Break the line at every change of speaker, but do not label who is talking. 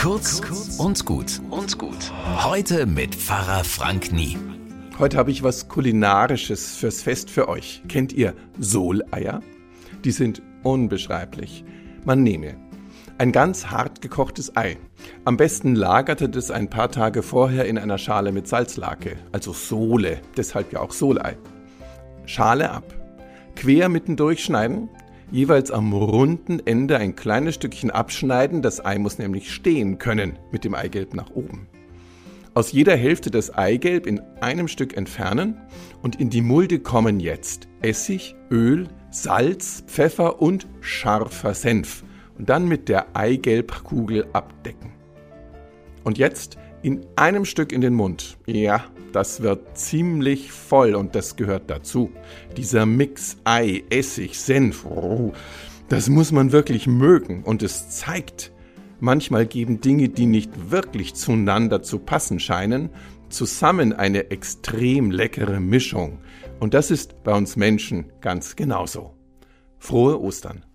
Kurz und gut und gut. Heute mit Pfarrer Frank Nie.
Heute habe ich was Kulinarisches fürs Fest für euch. Kennt ihr Soleier? Die sind unbeschreiblich. Man nehme ein ganz hart gekochtes Ei. Am besten lagerte das ein paar Tage vorher in einer Schale mit Salzlake, also Sohle, deshalb ja auch Solei. Schale ab. Quer mitten durchschneiden, jeweils am runden Ende ein kleines Stückchen abschneiden, das Ei muss nämlich stehen können, mit dem Eigelb nach oben. Aus jeder Hälfte das Eigelb in einem Stück entfernen und in die Mulde kommen jetzt Essig, Öl, Salz, Pfeffer und scharfer Senf und dann mit der Eigelbkugel abdecken. Und jetzt in einem Stück in den Mund. Ja, das wird ziemlich voll und das gehört dazu. Dieser Mix Ei, Essig, Senf, oh, das muss man wirklich mögen und es zeigt, manchmal geben Dinge, die nicht wirklich zueinander zu passen scheinen, zusammen eine extrem leckere Mischung. Und das ist bei uns Menschen ganz genauso. Frohe Ostern!